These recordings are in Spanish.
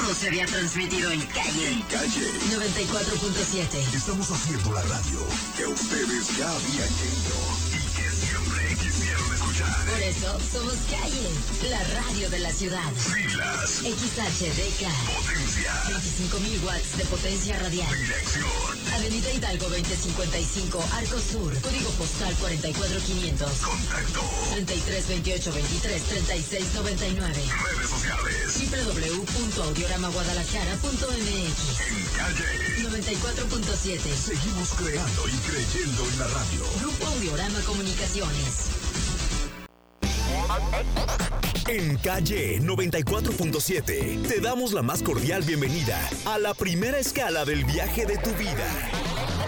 todo se había transmitido en calle. En calle. 94.7. Estamos haciendo la radio que ustedes ya habían siempre Por eso somos calle, la radio de la ciudad. Siglas. XHDK. Potencia. 25.000 watts de potencia radial. Dirección. Avenida Hidalgo 2055, Arco Sur. Código postal 44500. Contacto. 33 28 23 36 99. Redes sociales. www.audioramaguadalajara.mx En calle. 94.7. Seguimos creando y creyendo en la radio. Grupo Audiorama Comunicaciones. En calle 94.7 te damos la más cordial bienvenida a la primera escala del viaje de tu vida.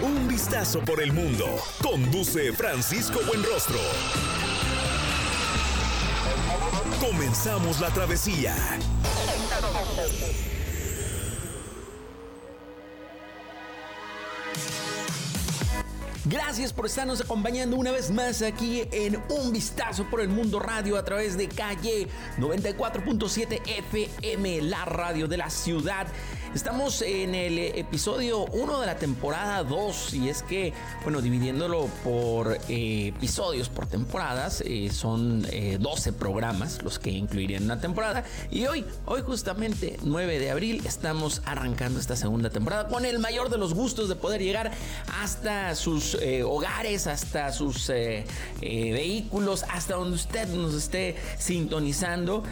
Un vistazo por el mundo. Conduce Francisco Buenrostro. Comenzamos la travesía. Gracias por estarnos acompañando una vez más aquí en Un Vistazo por el Mundo Radio a través de calle 94.7 FM, la radio de la ciudad. Estamos en el episodio 1 de la temporada 2 y es que, bueno, dividiéndolo por eh, episodios, por temporadas, eh, son eh, 12 programas los que incluirían una temporada. Y hoy, hoy justamente 9 de abril, estamos arrancando esta segunda temporada con el mayor de los gustos de poder llegar hasta sus eh, hogares, hasta sus eh, eh, vehículos, hasta donde usted nos esté sintonizando.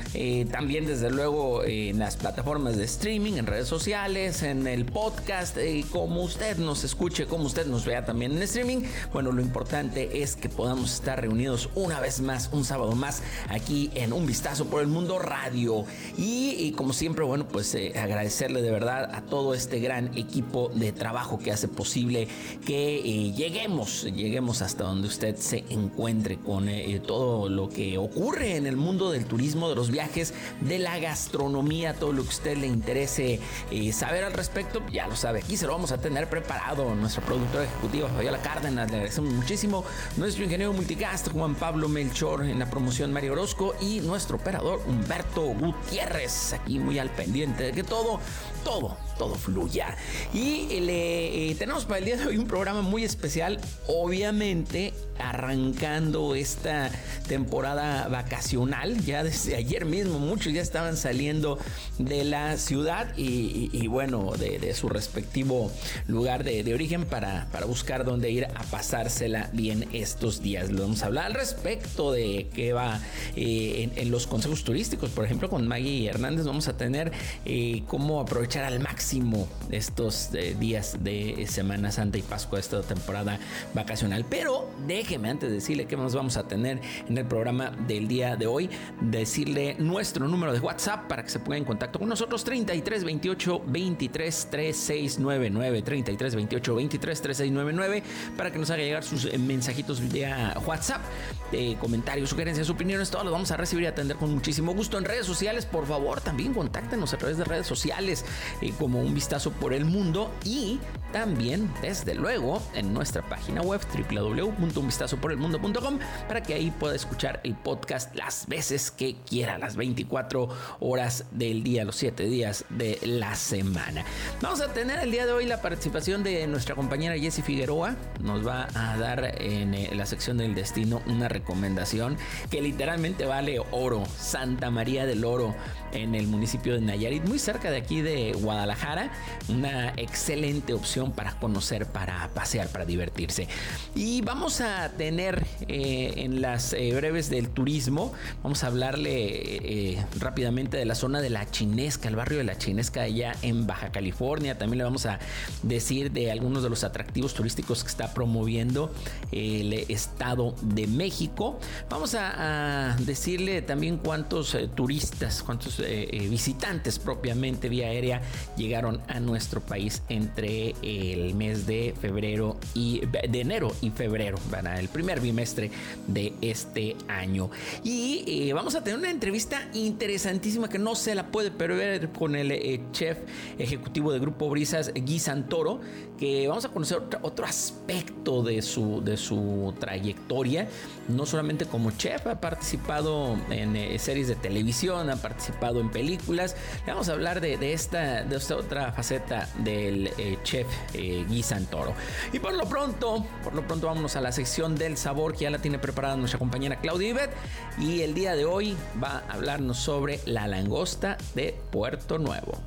También, desde luego, en las plataformas de streaming, en redes sociales, en el podcast, eh, como usted nos escuche, como usted nos vea también en streaming. Bueno, lo importante es que podamos estar reunidos una vez más, un sábado más, aquí en Un Vistazo por el Mundo Radio. Y, y como siempre, bueno, pues eh, agradecerle de verdad a todo este gran equipo de trabajo que hace posible que eh, lleguemos, lleguemos hasta donde usted se encuentre con todo lo que ocurre en el mundo del turismo, de los viajes, de la gastronomía, todo lo que usted le interese eh, saber al respecto, ya lo sabe, aquí se lo vamos a tener preparado. Nuestro productor ejecutivo, Fabiola Cárdenas, le agradecemos muchísimo. Nuestro ingeniero multicast, Juan Pablo Melchor, en la promoción Mario Orozco y nuestro operador Humberto Gutiérrez, aquí muy al pendiente de que todo, todo, todo fluya. Y le eh, tenemos para el día de hoy un programa muy especial, obviamente arrancando esta temporada vacacional. Ya desde ayer mismo muchos ya estaban saliendo de la ciudad y, bueno, de, su respectivo lugar de, origen para, para buscar dónde ir a pasársela bien estos días. Le vamos a hablar al respecto de qué va eh, en, los consejos turísticos. Por ejemplo, con Maggie Hernández vamos a tener eh, cómo aprovechar al máximo estos eh, días de Semana Santa y Pascua, esta temporada vacacional. Pero déjeme antes de decirle qué más vamos a tener en el programa del día de hoy, decirle nuestro número de WhatsApp para que se ponga en contacto con nosotros 33 28 23 3699 33 28 23 3699 para que nos haga llegar sus eh, mensajitos vía WhatsApp, eh, comentarios, sugerencias, opiniones, todos los vamos a recibir y atender con muchísimo gusto en redes sociales. Por favor, también contáctenos a través de redes sociales eh, como un vistazo por el mundo y también, desde luego, en nuestra página web www.unvistazoporelmundo.com para que ahí pueda escuchar el podcast las veces que quiera, las 24 horas del día, los 7 días de la semana. Vamos a tener el día de hoy la participación de nuestra compañera Jessie Figueroa. Nos va a dar en eh, la sección del destino una recomendación que literalmente vale oro. Santa María del Oro en el municipio de Nayarit, muy cerca de aquí de Guadalajara. Una excelente opción para conocer, para pasear, para divertirse. Y vamos a tener eh, en las eh, breves del turismo, vamos a hablarle eh, rápidamente de la zona de la Chinesca, el barrio de la Chinesca allá en Baja California. También le vamos a decir de algunos de los atractivos turísticos que está promoviendo el Estado de México. Vamos a, decirle también cuántos turistas, cuántos eh, eh, visitantes propiamente vía aérea llegaron a nuestro país entre el mes de febrero y de enero y febrero para el primer bimestre de este año. Y eh, vamos a tener una entrevista interesantísima que no se la puede perder con el chef ejecutivo de Grupo Brisas, Guy Santoro, que vamos a conocer otro, otro aspecto de su, de su trayectoria, no solamente como chef, ha participado en eh, series de televisión, ha participado en películas. Le vamos a hablar de, esta, de esta otra faceta del eh, chef eh, Guy Santoro. Y por lo pronto, por lo pronto vámonos a la sección del sabor que ya la tiene preparada nuestra compañera Claudia Ibet. Y el día de hoy va a hablarnos sobre la langosta de Puerto Nuevo.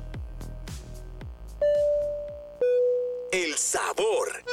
El sabor.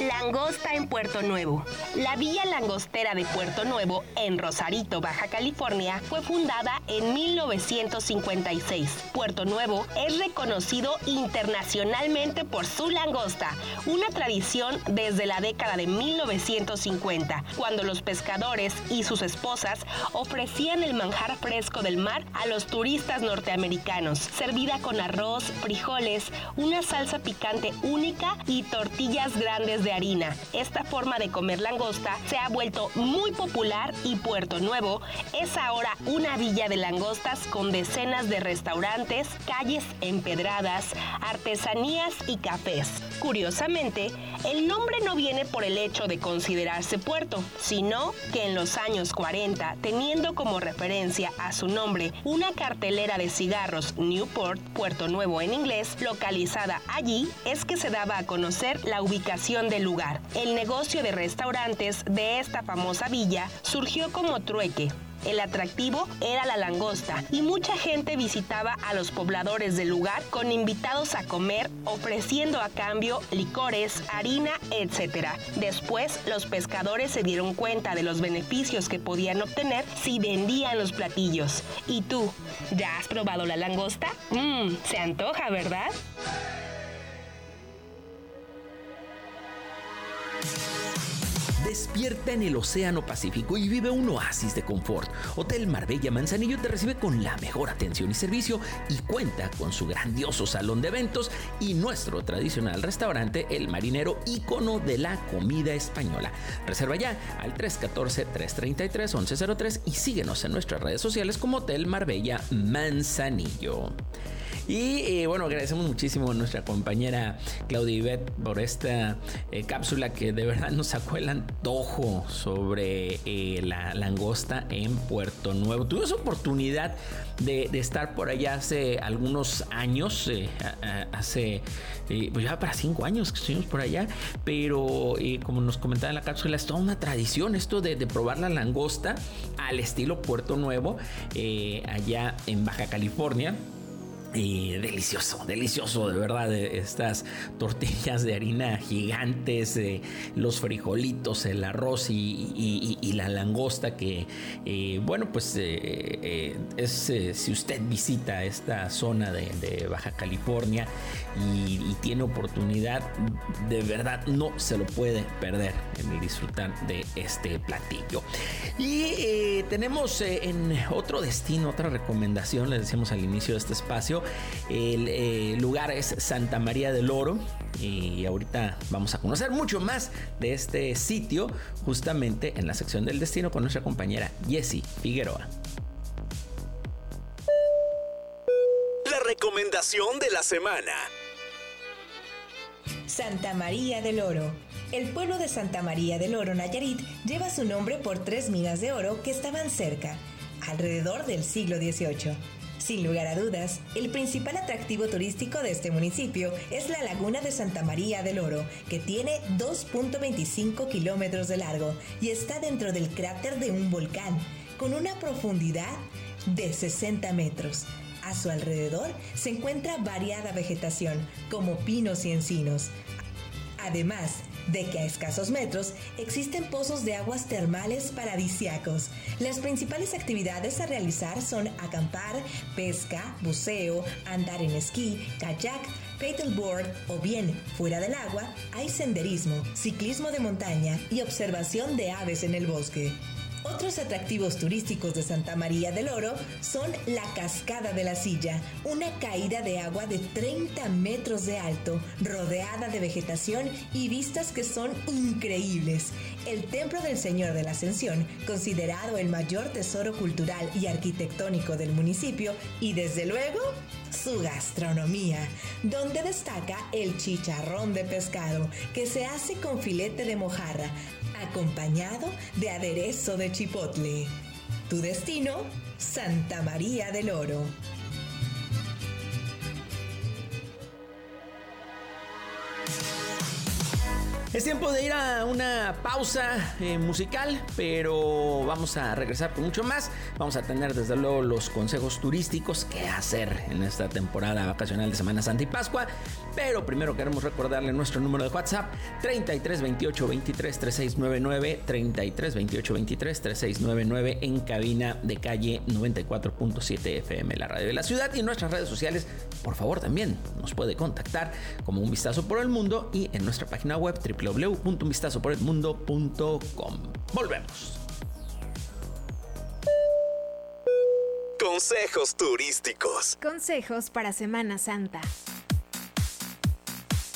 Langosta en Puerto Nuevo. La Villa Langostera de Puerto Nuevo, en Rosarito, Baja California, fue fundada en 1956. Puerto Nuevo es reconocido internacionalmente por su langosta, una tradición desde la década de 1950, cuando los pescadores y sus esposas ofrecían el manjar fresco del mar a los turistas norteamericanos, servida con arroz, frijoles, una salsa picante única y tortillas grandes de harina. Esta forma de comer langosta se ha vuelto muy popular y Puerto Nuevo es ahora una villa de langostas con decenas de restaurantes, calles empedradas, artesanías y cafés. Curiosamente, el nombre no viene por el hecho de considerarse puerto, sino que en los años 40, teniendo como referencia a su nombre una cartelera de cigarros Newport, Puerto Nuevo en inglés, localizada allí, es que se daba a conocer la ubicación del lugar. El negocio de restaurantes de esta famosa villa surgió como trueque el atractivo era la langosta y mucha gente visitaba a los pobladores del lugar con invitados a comer, ofreciendo a cambio licores, harina, etc. Después, los pescadores se dieron cuenta de los beneficios que podían obtener si vendían los platillos. ¿Y tú, ya has probado la langosta? Mmm, se antoja, ¿verdad? Despierta en el Océano Pacífico y vive un oasis de confort. Hotel Marbella Manzanillo te recibe con la mejor atención y servicio y cuenta con su grandioso salón de eventos y nuestro tradicional restaurante El Marinero, ícono de la comida española. Reserva ya al 314-333-1103 y síguenos en nuestras redes sociales como Hotel Marbella Manzanillo. Y eh, bueno, agradecemos muchísimo a nuestra compañera Claudia Ibet por esta eh, cápsula que de verdad nos sacó el antojo sobre eh, la langosta en Puerto Nuevo. Tuvimos oportunidad de, estar por allá hace algunos años, hace pues ya para cinco años que estuvimos por allá, pero como nos comentaba en la cápsula, es toda una tradición esto de probar la langosta al estilo Puerto Nuevo, allá en Baja California. Y delicioso, delicioso, de verdad. Estas tortillas de harina gigantes, los frijolitos, el arroz y, la langosta que, eh, bueno, pues eh, eh, es si usted visita esta zona de, Baja California y, tiene oportunidad, de verdad no se lo puede perder en disfrutar de este platillo. Y tenemos en otro destino, otra recomendación, les decíamos al inicio de este espacio, el eh, lugar es Santa María del Oro y ahorita vamos a conocer mucho más de este sitio justamente en la sección del destino con nuestra compañera Jessie Figueroa. La recomendación de la semana. Santa María del Oro. El pueblo de Santa María del Oro, Nayarit, lleva su nombre por tres minas de oro que estaban cerca, alrededor del siglo XVIII. Sin lugar a dudas, el principal atractivo turístico de este municipio es la laguna de Santa María del Oro, que tiene 2.25 kilómetros de largo y está dentro del cráter de un volcán, con una profundidad de 60 metros. A su alrededor se encuentra variada vegetación, como pinos y encinos. Además, de que a escasos metros existen pozos de aguas termales paradisiacos. Las principales actividades a realizar son acampar, pesca, buceo, andar en esquí, kayak, paddleboard o bien, fuera del agua, hay senderismo, ciclismo de montaña y observación de aves en el bosque. Otros atractivos turísticos de Santa María del Oro son la Cascada de la Silla, una caída de agua de 30 metros de alto, rodeada de vegetación y vistas que son increíbles. El Templo del Señor de la Ascensión, considerado el mayor tesoro cultural y arquitectónico del municipio, y desde luego su gastronomía, donde destaca el chicharrón de pescado, que se hace con filete de mojarra, acompañado de aderezo de chipotle. Tu destino Santa María del Oro. Es tiempo de ir a una pausa eh, musical, pero vamos a regresar con mucho más. Vamos a tener desde luego los consejos turísticos que hacer en esta temporada vacacional de Semana Santa y Pascua. Pero primero queremos recordarle nuestro número de WhatsApp 33 28 23 3699 33 28 23 3699 en cabina de calle 94.7 FM, la radio de la ciudad y nuestras redes sociales. Por favor, también nos puede contactar como un vistazo por el mundo y en nuestra página web www.unvistazoporelmundo.com. Volvemos. Consejos turísticos. Consejos para Semana Santa.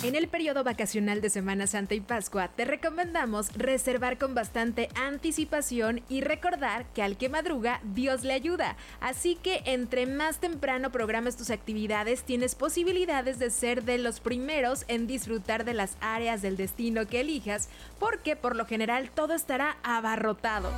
En el periodo vacacional de Semana Santa y Pascua te recomendamos reservar con bastante anticipación y recordar que al que madruga Dios le ayuda. Así que entre más temprano programas tus actividades tienes posibilidades de ser de los primeros en disfrutar de las áreas del destino que elijas porque por lo general todo estará abarrotado.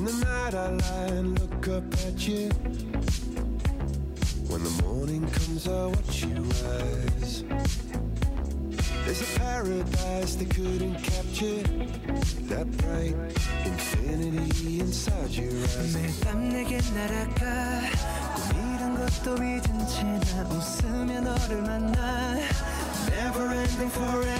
In the night I lie and look up at you. When the morning comes, I watch you rise. There's a paradise they couldn't capture. That bright infinity inside your eyes. 매일 밤 내게 날아가 꿈이란 것도 잊은 채나 웃으며 너를 만나 Never ending forever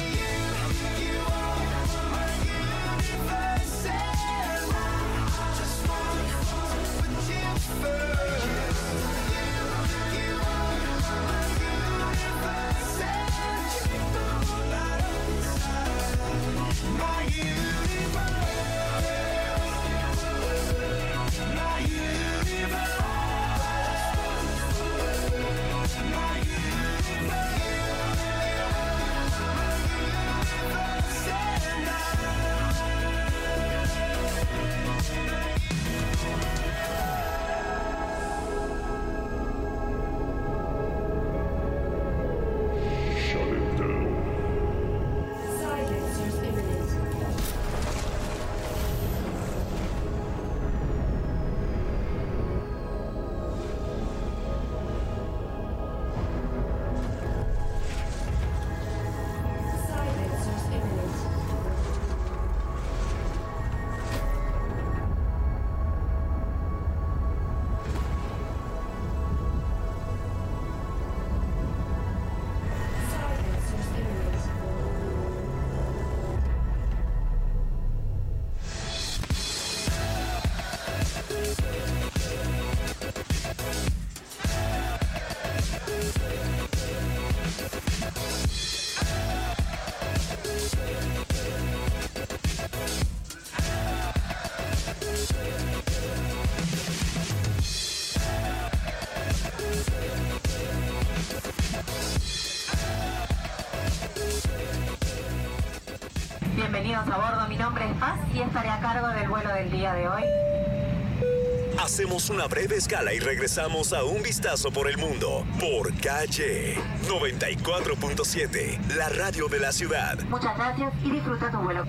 Hacemos una breve escala y regresamos a un vistazo por el mundo por Calle 94.7, la radio de la ciudad. Muchas gracias y disfruta tu vuelo.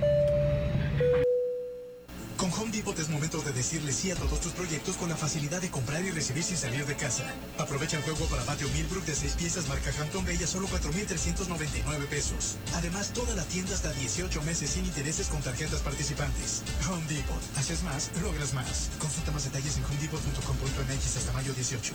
Con Home Depot es momento de decirle sí a todos tus proyectos con la facilidad de comprar y recibir sin salir de casa. Aprovecha el juego para patio Millbrook de 6 piezas marca Hampton Bay a solo 4,399 pesos. Además, toda la tienda hasta 18 meses sin intereses con tarjetas participantes. Home Depot. Haces más, logras más. Consulta más detalles en homedepot.com.mx hasta mayo 18.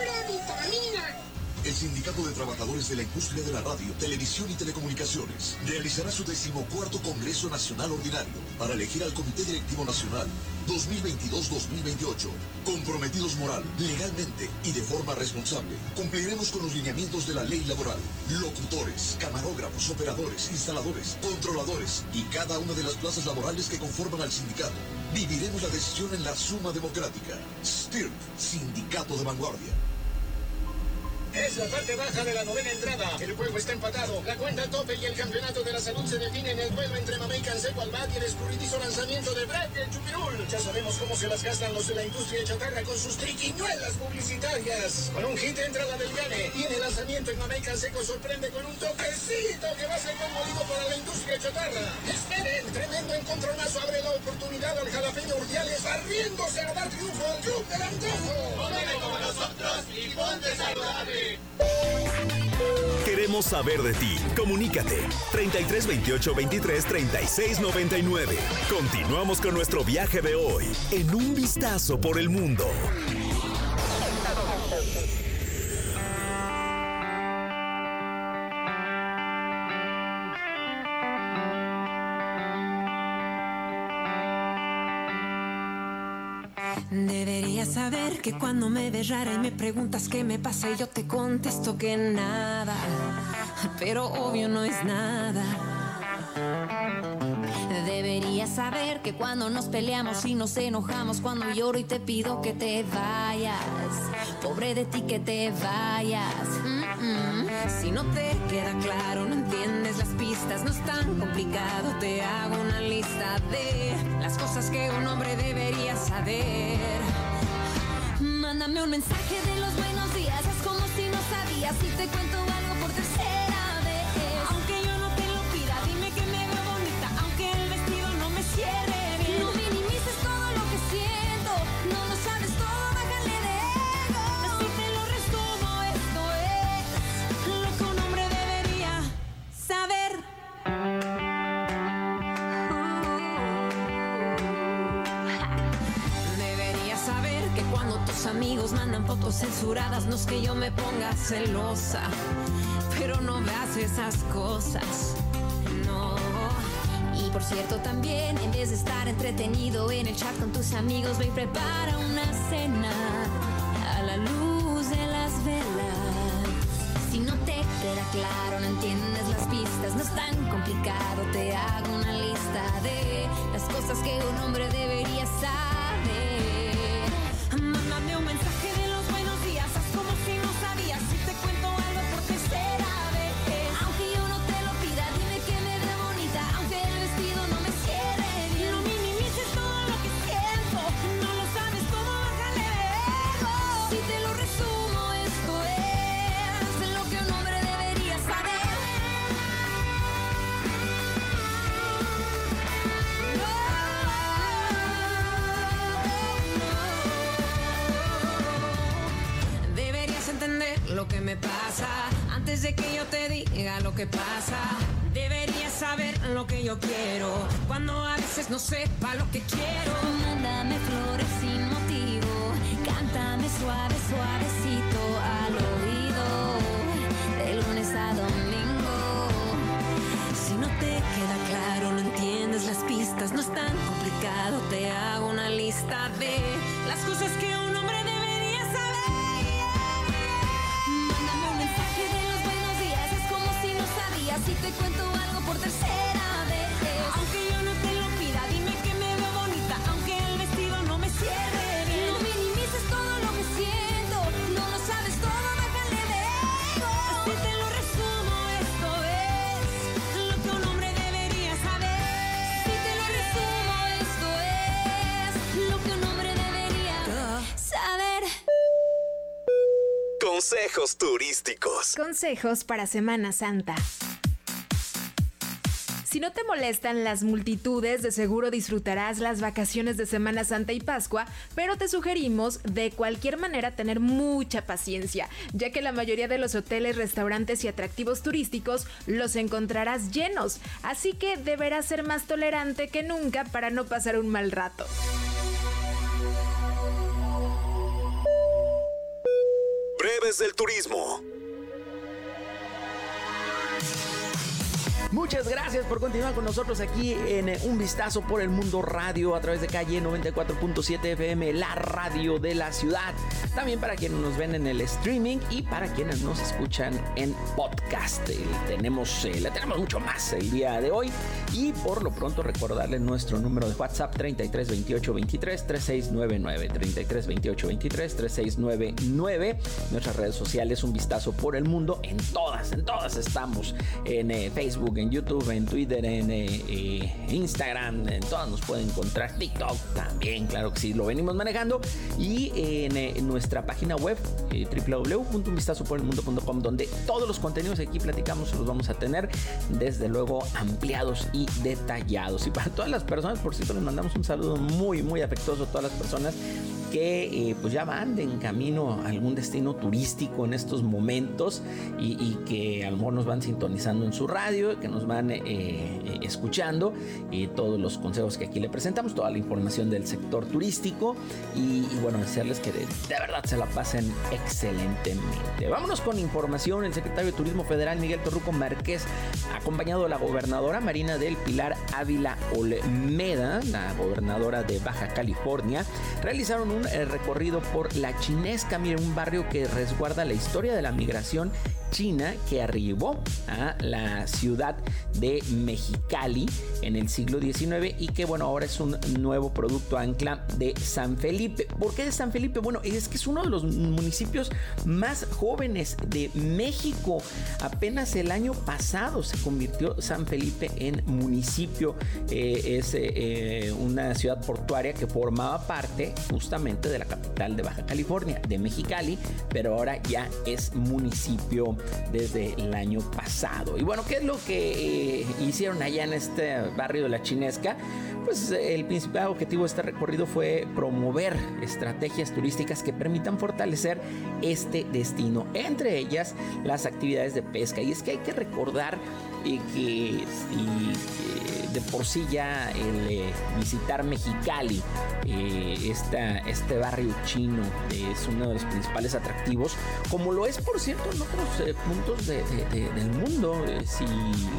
El Sindicato de Trabajadores de la Industria de la Radio, Televisión y Telecomunicaciones realizará su decimocuarto Congreso Nacional Ordinario para elegir al Comité Directivo Nacional 2022-2028. Comprometidos moral, legalmente y de forma responsable, cumpliremos con los lineamientos de la ley laboral. Locutores, camarógrafos, operadores, instaladores, controladores y cada una de las plazas laborales que conforman al sindicato. Viviremos la decisión en la suma democrática. STIRP, Sindicato de Vanguardia. Es la parte baja de la novena entrada. El juego está empatado. La cuenta tope y el campeonato de la salud se define en el duelo entre Mamey Canseco al bat y el escurridizo lanzamiento de Brad y el Chupirul. Ya sabemos cómo se las gastan los de la industria chatarra con sus triquiñuelas publicitarias. Con un hit entra la del Gane y en el lanzamiento en Mamey Canseco sorprende con un toquecito que va a ser conmolido para la industria chatarra. Esperen, tremendo encontronazo abre la oportunidad al jalapeño Urdiales barriéndose a dar triunfo al club del antojo. Como nosotros y ponte saludable. Queremos saber de ti. Comunícate 33 28 23 36 99. Continuamos con nuestro viaje de hoy en un vistazo por el mundo. Deberías saber que cuando me ves rara y me preguntas qué me pasa yo te contesto que nada, pero obvio no es nada. Deberías saber que cuando nos peleamos y nos enojamos, cuando lloro y te pido que te vayas, pobre de ti que te vayas. Mm, mm. Si no te queda claro, no entiendes las pistas, no es tan complicado, te hago una lista de las cosas que un hombre debería saber. Mándame un mensaje de los buenos días, haz como si no sabías. Y te cuento algo censuradas, no es que yo me ponga celosa, pero no veas esas cosas, no. Y por cierto también, en vez de estar entretenido en el chat con tus amigos, ve y prepara una cena a la luz de las velas. Si no te queda claro, no entiendes las pistas, no es tan complicado, te hago una lista de las cosas que un hombre debería saber. me pasa. Antes de que yo te diga lo que pasa, deberías saber lo que yo quiero. Cuando a veces no sepa lo que quiero. Mándame flores sin motivo. Cántame suave, suavecito al oído. De lunes a domingo. Si no te queda claro, no entiendes las pistas, no es tan complicado. Te hago una lista de las cosas que uno si te cuento algo por tercera vez. Aunque yo no te lo pida, dime que me veo bonita, aunque el vestido no me cierre bien. No minimices todo lo que siento, no lo sabes todo, bájale de ego. Así te lo resumo, esto es lo que un hombre debería saber. Si te lo resumo, esto es lo que un hombre debería saber. Consejos turísticos. Consejos para Semana Santa. No te molestan las multitudes, de seguro disfrutarás las vacaciones de Semana Santa y Pascua, pero te sugerimos de cualquier manera tener mucha paciencia, ya que la mayoría de los hoteles, restaurantes y atractivos turísticos los encontrarás llenos, así que deberás ser más tolerante que nunca para no pasar un mal rato. Breves del turismo. Muchas gracias por continuar con nosotros aquí en eh, Un Vistazo por el Mundo Radio a través de calle 94.7 FM, la radio de la ciudad. También para quienes nos ven en el streaming y para quienes nos escuchan en podcast. Eh, tenemos, eh, le tenemos mucho más el día de hoy y por lo pronto recordarle nuestro número de WhatsApp 33 28 23 3699 33 28 23 3699 nuestras redes sociales Un Vistazo por el Mundo en todas, en todas estamos en eh, Facebook, en YouTube, en Twitter, en eh, eh, Instagram, en todas nos pueden encontrar. TikTok también, claro que sí, lo venimos manejando. Y en, eh, en nuestra página web, eh, www.unvistazoporelmundo.com, donde todos los contenidos aquí platicamos los vamos a tener, desde luego, ampliados y detallados. Y para todas las personas, por cierto, les mandamos un saludo muy, muy afectuoso a todas las personas que eh, pues ya van en camino a algún destino turístico en estos momentos y, y que a lo mejor nos van sintonizando en su radio, que nos van eh, eh, escuchando y todos los consejos que aquí le presentamos, toda la información del sector turístico y, y bueno, desearles que de, de verdad se la pasen excelentemente. Vámonos con información. El secretario de Turismo Federal, Miguel Torruco Márquez, acompañado de la gobernadora Marina del Pilar Ávila Olmeda, la gobernadora de Baja California, realizaron un recorrido por La Chinesca, miren, un barrio que resguarda la historia de la migración china que arribó a la ciudad de Mexicali en el siglo XIX y que bueno, ahora es un nuevo producto ancla de San Felipe. ¿Por qué de San Felipe? Bueno, es que es uno de los municipios más jóvenes de México. Apenas el año pasado se convirtió San Felipe en municipio. Eh, es eh, una ciudad portuaria que formaba parte justamente de la capital de Baja California, de Mexicali, pero ahora ya es municipio desde el año pasado. Y bueno, ¿qué es lo que eh, hicieron allá en este barrio de la Chinesca? Pues eh, el principal objetivo de este recorrido fue promover estrategias turísticas que permitan fortalecer este destino, entre ellas las actividades de pesca. Y es que hay que recordar eh, que eh, de por sí ya el eh, visitar Mexicali, eh, esta, este barrio chino eh, es uno de los principales atractivos, como lo es por cierto en otros eh, puntos de- de- de- del mundo. Eh, si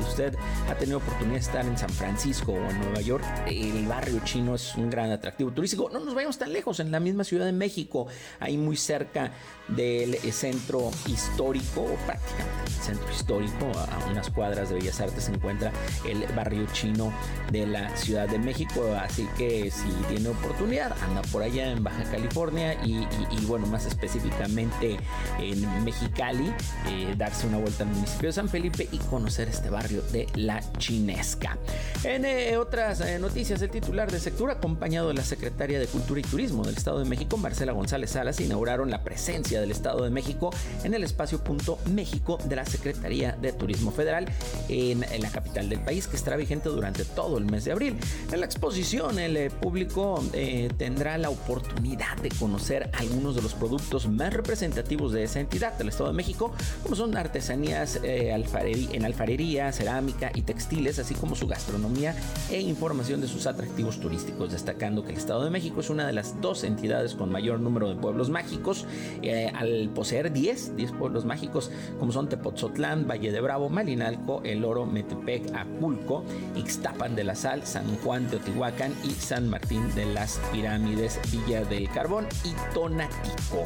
usted ha tenido oportunidad de estar en San Francisco o en Nueva York, el barrio chino es un gran atractivo turístico. No nos vayamos tan lejos, en la misma Ciudad de México, ahí muy cerca del eh, centro histórico, prácticamente el centro histórico, a unas cuadras de Bellas Artes se encuentra el barrio chino de la Ciudad de México. Así que si tiene oportunidad, anda por allá en Baja California y, bueno, más específicamente en Mexicali, eh, darse una vuelta al municipio de San Felipe y conocer este barrio de la Chinesca. En eh, otras eh, noticias, el titular de sector, acompañado de la secretaria de Cultura y Turismo del Estado de México, Marcela González Salas, inauguraron la presencia del Estado de México en el espacio Punto México de la Secretaría de Turismo Federal en, en la capital del país, que estará vigente durante todo el mes de abril. En la exposición, el eh, público eh, tendrá la oportunidad de conocer algunos de los productos más representativos de esa entidad del Estado de México, como son artesanías eh, en alfarería, cerámica y textiles, así como su gastronomía e información de sus atractivos turísticos, destacando que el Estado de México es una de las dos entidades con mayor número de pueblos mágicos, eh, al poseer 10, 10 pueblos mágicos, como son Tepoztlán, Valle de Bravo, Malinalco, El Oro, Metepec, Acapulco, Ixtapan de la Sal, San Juan Teotihuacán y San Martín de las Pirámides, Villa del Carbón y Tonatico.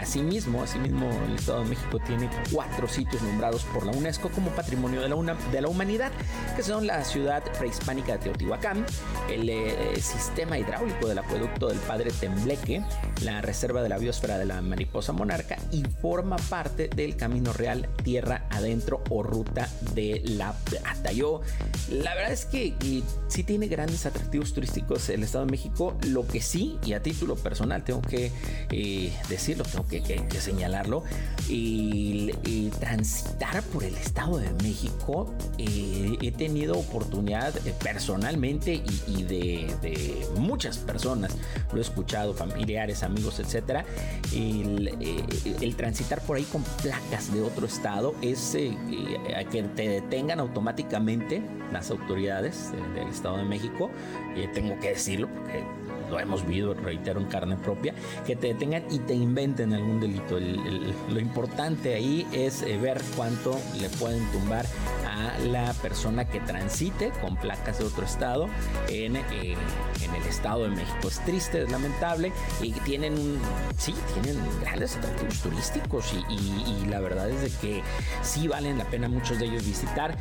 Asimismo, asimismo el Estado de México tiene cuatro sitios nombrados por la UNESCO como Patrimonio de la, de la Humanidad, que son la ciudad prehispánica de Teotihuacán, el eh, sistema hidráulico del acueducto del Padre Tembleque, la reserva de la biosfera de la mariposa monarca y forma parte del Camino Real Tierra Adentro o Ruta de la Plata. Yo, la verdad es que sí tiene grandes atractivos turísticos el Estado de México, lo que sí, y a título personal tengo que eh, decirlo, tengo que, señalarlo, y, transitar por el Estado de México, eh, he tenido oportunidad eh, personalmente y, de, muchas personas, lo he escuchado, familiares, amigos, etcétera, el, el transitar por ahí con placas de otro estado es que te detengan automáticamente las autoridades del Estado de México, eh, tengo que decirlo porque lo hemos visto, reitero, en carne propia, que te detengan y te inventen algún delito. lo importante ahí es eh, ver cuánto le pueden tumbar a la persona que transite con placas de otro estado en, eh, en el Estado de México. Es triste, es lamentable y tienen, sí, tienen grandes atractivos turísticos y, y la verdad es de que sí valen la pena muchos de ellos visitar,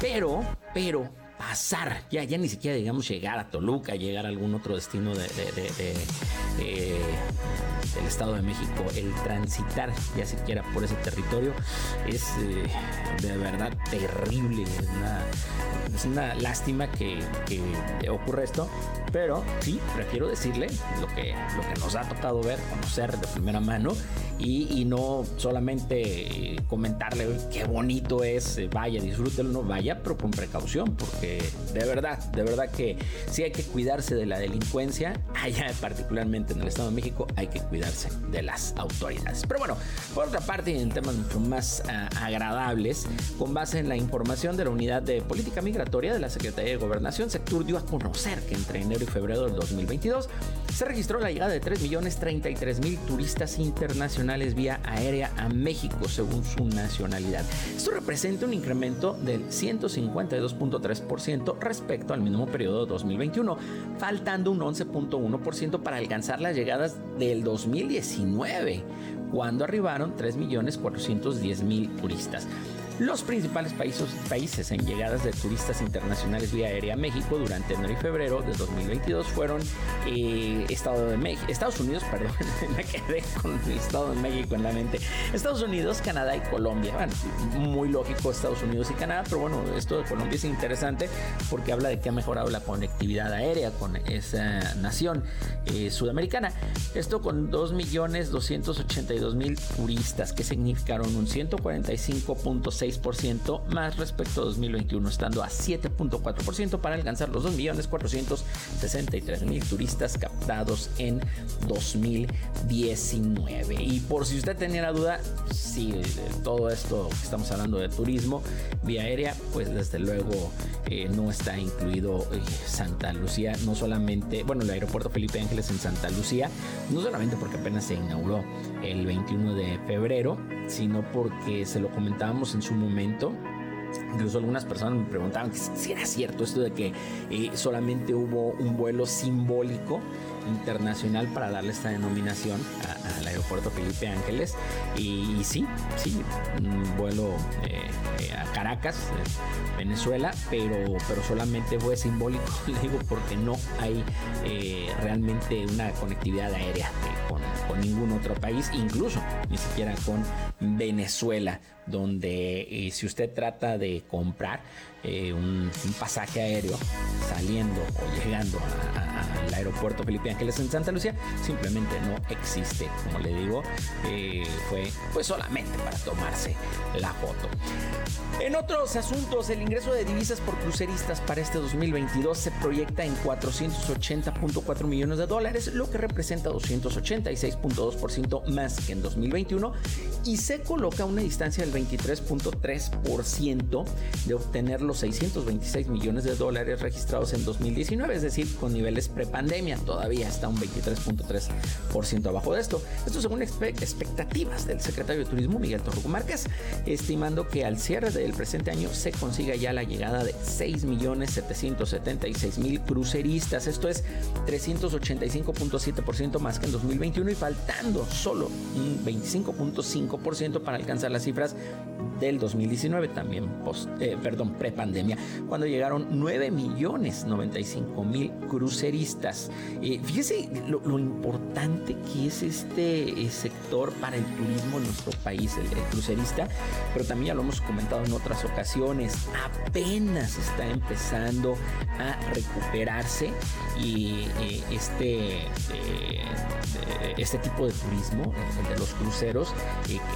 pero, pero pasar, ya, ya ni siquiera digamos llegar a Toluca, llegar a algún otro destino de, eh, del Estado de México, el transitar ya siquiera por ese territorio es eh, de verdad terrible, es una, lástima que, que ocurra esto, pero sí, prefiero decirle lo que, lo que nos ha tocado ver, conocer de primera mano y, no solamente comentarle qué bonito es, eh, vaya, disfrútelo, no vaya, pero con precaución, porque de verdad, de verdad que sí hay que cuidarse de la delincuencia, allá particularmente en el Estado de México hay que cuidarse de las autoridades. Pero bueno, por otra parte, en temas mucho más ah, agradables, con base en la información de la Unidad de Política Migratoria de la Secretaría de Gobernación, Sectur dio a conocer que entre enero y febrero del 2022 se registró la llegada de 3.033.000 turistas internacionales vía aérea a México, según su nacionalidad. Esto representa un incremento del 152.3% respecto al mismo periodo de 2021, faltando un 11.1% para alcanzar las llegadas del 2019, cuando arribaron 3.410.000 turistas. Los principales países, países en llegadas de turistas internacionales vía aérea a México durante enero y febrero de 2022 fueron eh, Estado de México, Estados Unidos, perdón, me quedé con el Estado de México en la mente. Estados Unidos, Canadá y Colombia. Bueno, muy lógico Estados Unidos y Canadá, pero bueno, esto de Colombia es interesante porque habla de que ha mejorado la conectividad aérea con esa nación eh, sudamericana. Esto con 2.282.000 turistas que significaron un 145.6 6% más respecto a 2021, estando a 7.4% para alcanzar los 2.463.000 turistas captados en 2019. Y por si usted tenía la duda, si todo esto que estamos hablando de turismo vía aérea, pues desde luego eh, no está incluido eh, Santa Lucía, no solamente, bueno, el aeropuerto Felipe Ángeles en Santa Lucía, no solamente porque apenas se inauguró el 21 de febrero, sino porque se lo comentábamos en su momento. Incluso algunas personas me preguntaban si era cierto esto de que eh, solamente hubo un vuelo simbólico internacional para darle esta denominación al aeropuerto Felipe Ángeles. Y, sí, sí, un vuelo eh, eh, a Caracas, Venezuela, pero, pero solamente fue simbólico, le digo, porque no hay realmente una conectividad aérea con, con ningún otro país, incluso ni siquiera con Venezuela, donde si usted trata de comprar eh, un, pasaje aéreo saliendo o llegando al aeropuerto Felipe Ángeles en Santa Lucía, simplemente no existe, como le digo, eh, fue solamente para tomarse la foto. En otros asuntos, el ingreso de divisas por cruceristas para este 2022 se proyecta en 480.4 millones de dólares, lo que representa 286.2% más que en 2021 y se coloca a una distancia del 23.3% de obtener los 626 millones de dólares registrados en 2019, es decir, con niveles prepandemia. Todavía está un 23.3% abajo de esto. Esto según expectativas del secretario de Turismo, Miguel Torruco Márquez, estimando que al cierre del presente año se consiga ya la llegada de 6.776.000 cruceristas. Esto es 385.7% más que en 2021 y faltando solo un 25.5% para alcanzar las cifras del 2019, también post, eh, perdón, cuando llegaron 9 millones 95 mil cruceristas. Eh, fíjese lo, importante que es este eh, sector para el turismo en nuestro país, el, crucerista, pero también ya lo hemos comentado en otras ocasiones, apenas está empezando a recuperarse y este, este tipo de turismo, el de los cruceros,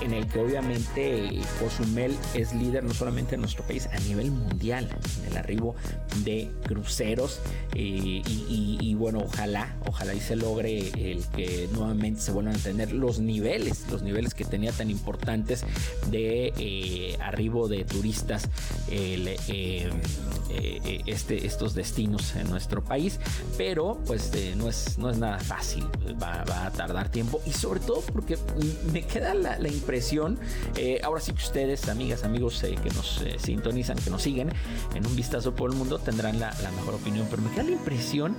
en el que obviamente Cozumel es líder no solamente en nuestro país, a nivel mundial en el arribo de cruceros. Eh, y, bueno, ojalá, ojalá y se logre el que nuevamente se vuelvan a tener los niveles, los niveles que tenía tan importantes de eh, arribo de turistas eh, este, estos destinos en nuestro país. Pero pues no, es, no es nada fácil, va, a tardar tiempo y sobre todo porque me queda la, la impresión, ahora sí que ustedes, amigas, amigos que nos sintonizan, que nos siguen en un vistazo por el mundo, tendrán la, mejor opinión. Pero me queda la impresión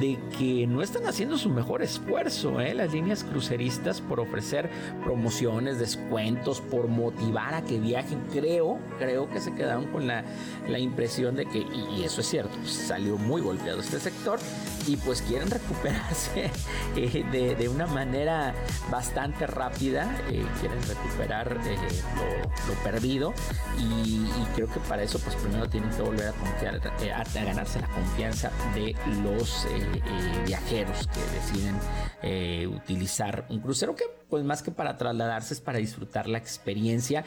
de que no están haciendo su mejor esfuerzo ¿eh? las líneas cruceristas por ofrecer promociones, descuentos, por motivar a que viajen. Creo, creo que se quedaron con la, la impresión de que, y, eso es cierto, salió muy golpeado este sector y pues quieren recuperarse eh, de, de, una manera bastante rápida, eh, quieren recuperar eh, lo, perdido y, creo que para eso pues primero tienen que volver a confiar, a, a ganarse la confianza de los viajeros que deciden utilizar un crucero que pues más que para trasladarse es para disfrutar la experiencia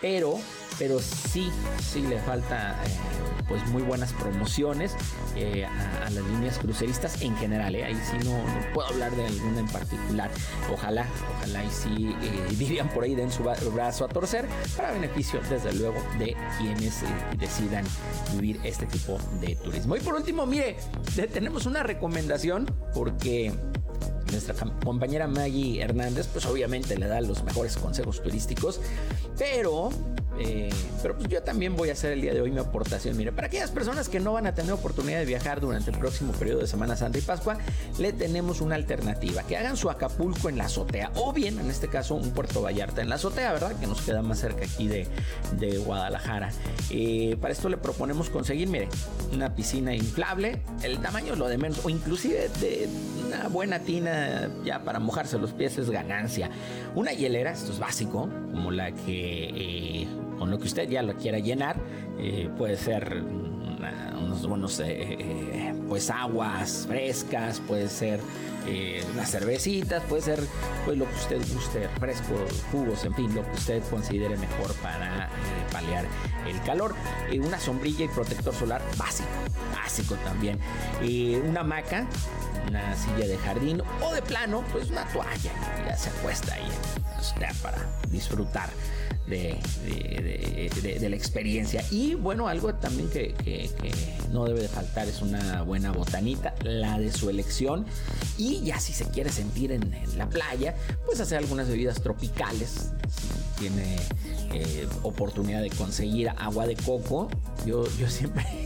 pero, pero sí, sí le falta eh, pues muy buenas promociones eh, a, las líneas cruceristas en general. Eh. Ahí sí no, puedo hablar de alguna en particular. Ojalá, ojalá y sí dirían por ahí den su brazo a torcer para beneficio desde luego de quienes decidan vivir este tipo de turismo. Y por último, mire, tenemos una recomendación porque nuestra compañera Maggie Hernández, pues obviamente le da los mejores consejos turísticos, pero eh, pero pues yo también voy a hacer el día de hoy mi aportación. Mire, para aquellas personas que no van a tener oportunidad de viajar durante el próximo periodo de Semana Santa y Pascua, le tenemos una alternativa. Que hagan su Acapulco en la azotea. O bien, en este caso, un Puerto Vallarta en la azotea, ¿verdad? Que nos queda más cerca aquí de, Guadalajara. Eh, para esto le proponemos conseguir, mire, una piscina inflable. El tamaño lo de menos. O inclusive de una buena tina ya para mojarse los pies es ganancia. Una hielera, esto es básico, como la que... Eh, con lo que usted ya lo quiera llenar. Eh, puede ser unos buenos eh, eh, pues aguas frescas, puede ser unas cervecitas, puede ser pues lo que usted guste, frescos, jugos, en fin, lo que usted considere mejor para paliar el calor. una sombrilla y protector solar básico, básico también. una hamaca, una silla de jardín o de plano, pues una toalla, ya se acuesta ahí para disfrutar de, la experiencia. Y bueno, algo también que, no debe de faltar es una buena botanita, la de su elección. Y ya si se quiere sentir en, la playa, pues hacer algunas bebidas tropicales. tiene eh, oportunidad de conseguir agua de coco, yo, yo siempre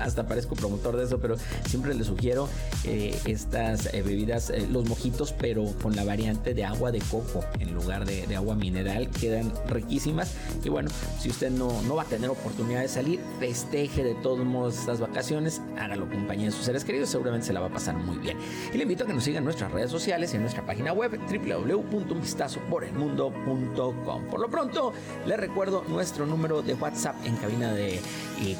hasta parezco promotor de eso, pero siempre les sugiero eh, estas eh, bebidas, eh, los mojitos, pero con la variante de agua de coco en lugar de, agua mineral, quedan riquísimas. Y bueno, si usted no, no va a tener oportunidad de salir, festeje de todos modos estas vacaciones, hágalo compañía de sus seres queridos, seguramente se la va a pasar muy bien. Y le invito a que nos sigan en nuestras redes sociales y en nuestra página web www.unvistazoporelmundo.com. Por lo pronto, les recuerdo nuestro número de WhatsApp en cabina de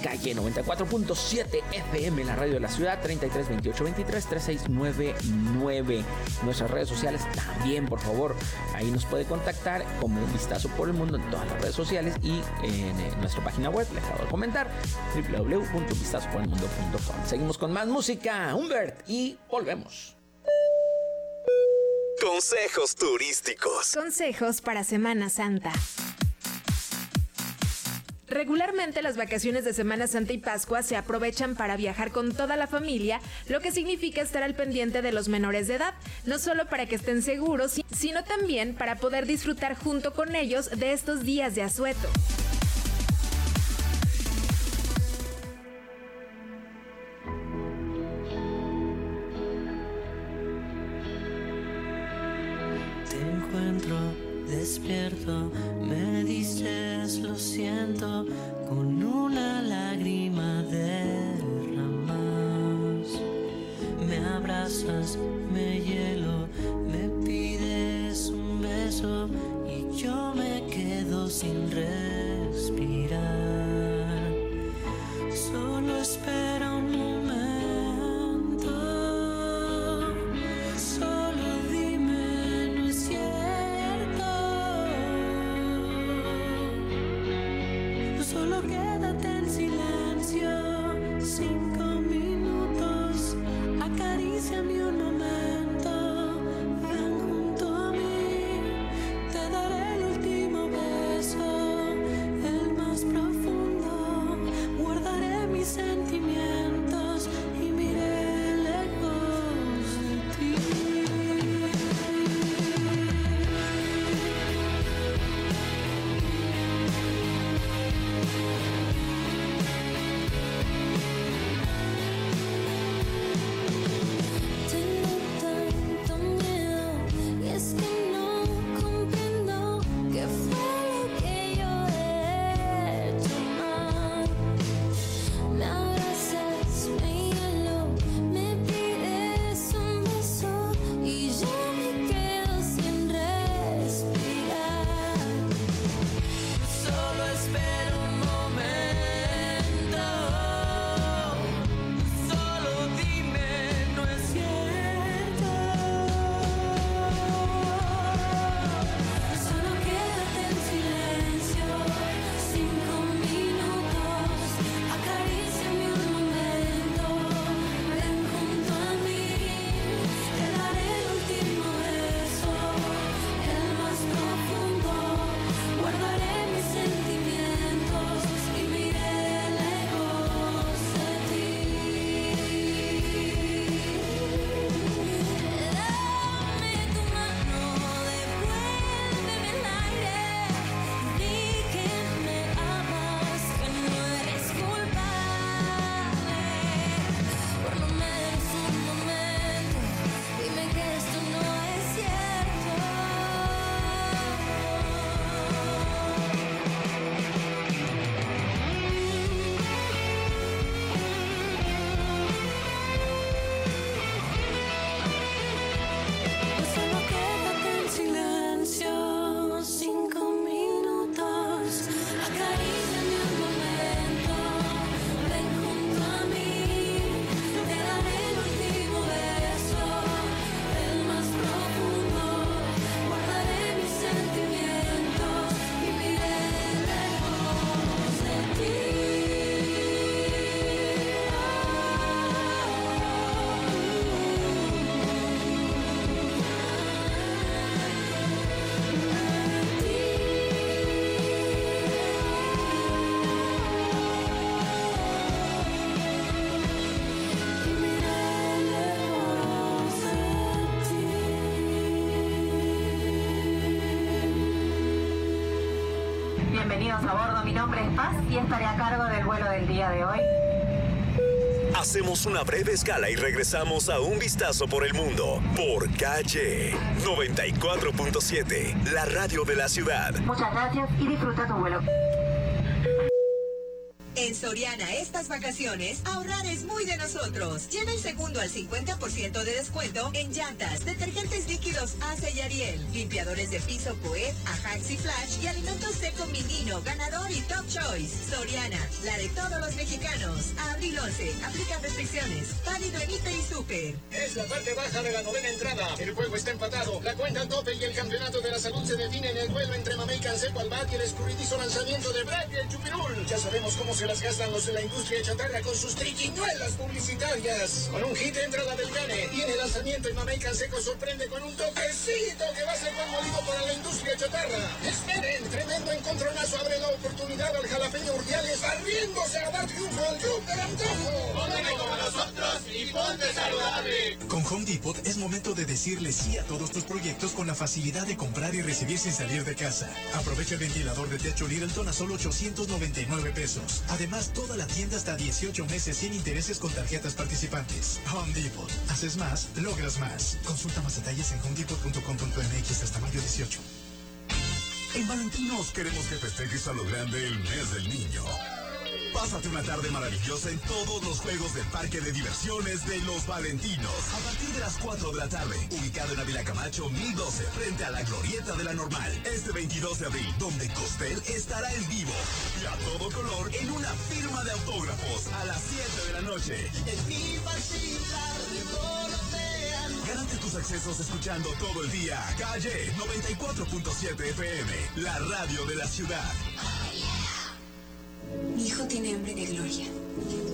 calle 94.5 7 FM, la radio de la ciudad, 33 28 23 3699. Nuestras redes sociales también, por favor, ahí nos puede contactar como un vistazo por el mundo en todas las redes sociales y en eh, nuestra página web, le acabo de comentar, www.vistazoporelmundo.com. Seguimos con más música, Humbert, y volvemos. Consejos turísticos. Consejos para Semana Santa. Regularmente las vacaciones de Semana Santa y Pascua se aprovechan para viajar con toda la familia, lo que significa estar al pendiente de los menores de edad, no solo para que estén seguros, sino también para poder disfrutar junto con ellos de estos días de asueto. Te encuentro despierto, me dices lo siento con una lágrima derramas. Me abrazas, me hielo, me pides un beso y yo me quedo sin respirar. Solo espera nombre es Paz y estaré a cargo del vuelo del día de hoy. Hacemos una breve escala y regresamos a un vistazo por el mundo por Calle 94.7, la radio de la ciudad. Muchas gracias y disfruta tu vuelo. En Soriana estas vacaciones, ahorrar es muy de nosotros. Lleva el segundo al 50% de descuento en llantas, detergentes líquidos Ace y Ariel, limpiadores de piso Poet, Ajax y Flash y alimentos seco Minino, ganador y Top Choice. Soriana, la de todos los mexicanos. Abril 11, aplica restricciones. Válido en y Super. Es la parte baja de la novena entrada. El juego está empatado. La cuenta al tope y el campeonato de la salud se define en el duelo entre Mamey Canseco al bat y el escurridizo lanzamiento de Brad y el Chupirul. Ya sabemos cómo se las gastan los de la industria chatarra con sus triquiñuelas publicitarias. Con un hit entra la del gane. Tiene lanzamiento y Mamey Canseco sorprende con un toque Necesito que va a ser pan molido para la industria chatarra. Esperen, tremendo encontronazo abre la oportunidad al jalapeño Urdiales barriéndose a dar triunfo al club del antojo. Póngame como nosotros y ponte saludable. Con Home Depot es momento de decirle sí a todos tus proyectos con la facilidad de comprar y recibir sin salir de casa. Aprovecha el ventilador de techo Littleton a solo 899 pesos. Además, toda la tienda hasta 18 meses sin intereses con tarjetas participantes. Home Depot. Haces más, logras más. Consulta más detalles en homedepot.com.mx hasta mayo 18. En Valentinos queremos que festejes a lo grande el mes del niño. Pásate una tarde maravillosa en todos los juegos del Parque de Diversiones de los Valentinos. A partir de las 4 de la tarde, ubicado en Avila Camacho 1012, frente a la Glorieta de la Normal. Este 22 de abril, donde Costel estará en vivo y a todo color en una firma de autógrafos a las 7 de la noche. Tus accesos escuchando todo el día. Calle 94.7 FM, la radio de la ciudad. Mi hijo tiene hambre de gloria.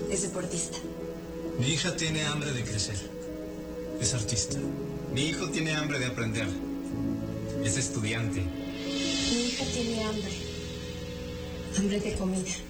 Es deportista. Mi hija tiene hambre de crecer. Es artista. Mi hijo tiene hambre de aprender. Es estudiante. Mi hija tiene hambre. Hambre de comida.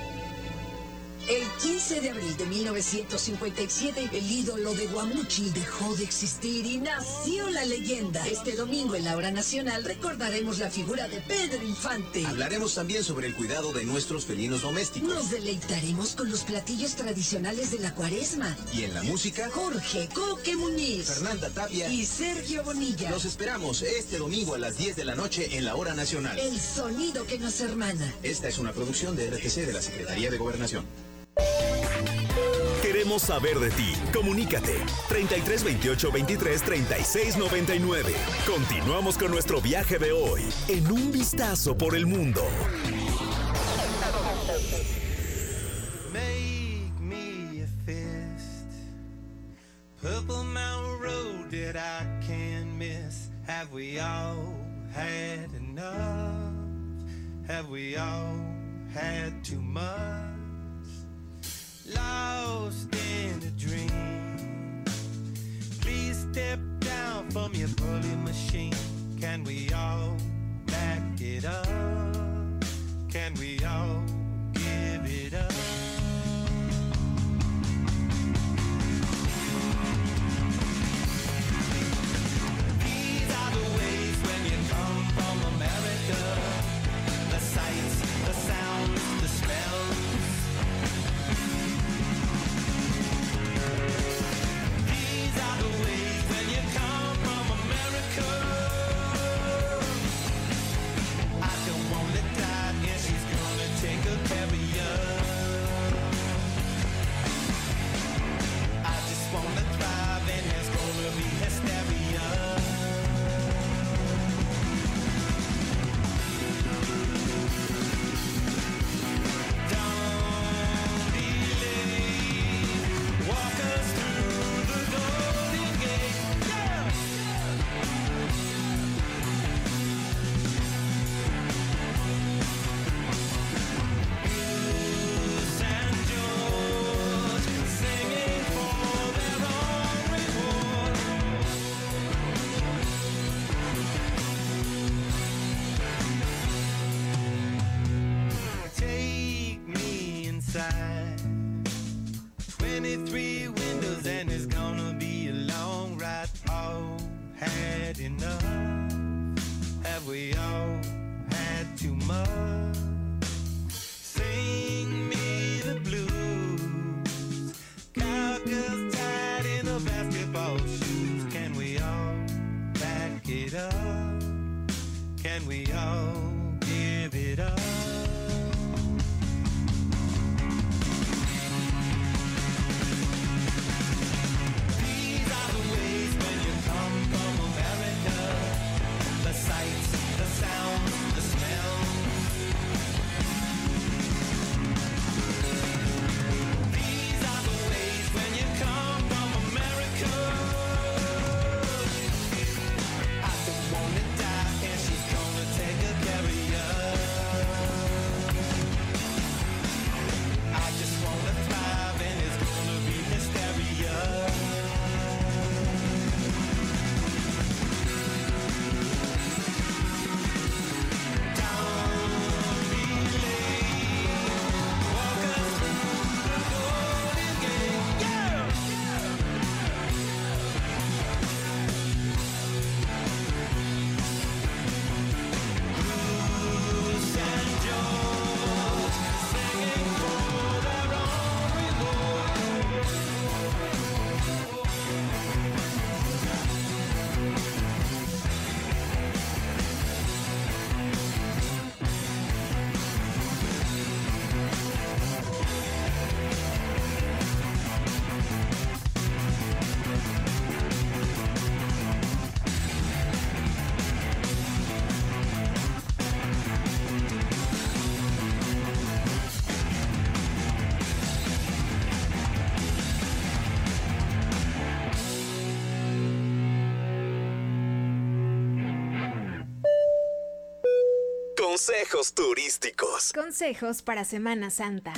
El 15 de abril de 1957, el ídolo de Guamuchi dejó de existir y nació la leyenda. Este domingo en la hora nacional recordaremos la figura de Pedro Infante. Hablaremos también sobre el cuidado de nuestros felinos domésticos. Nos deleitaremos con los platillos tradicionales de la cuaresma. Y en la música, Jorge Coque Muñiz, Fernanda Tapia y Sergio Bonilla. Los esperamos este domingo a las 10 de la noche en la hora nacional. El sonido que nos hermana. Esta es una producción de RTC de la Secretaría de Gobernación. Queremos saber de ti. Comunícate 33 28 23 36 99. Continuamos con nuestro viaje de hoy en un vistazo por el mundo. Make me a fist. Purple Mountain Road that I can miss. Have we all had enough? Have we all had too much? Lost in a dream. Please step down from your bully machine. Can we all back it up? Can we all give it up? Consejos turísticos. Consejos para Semana Santa.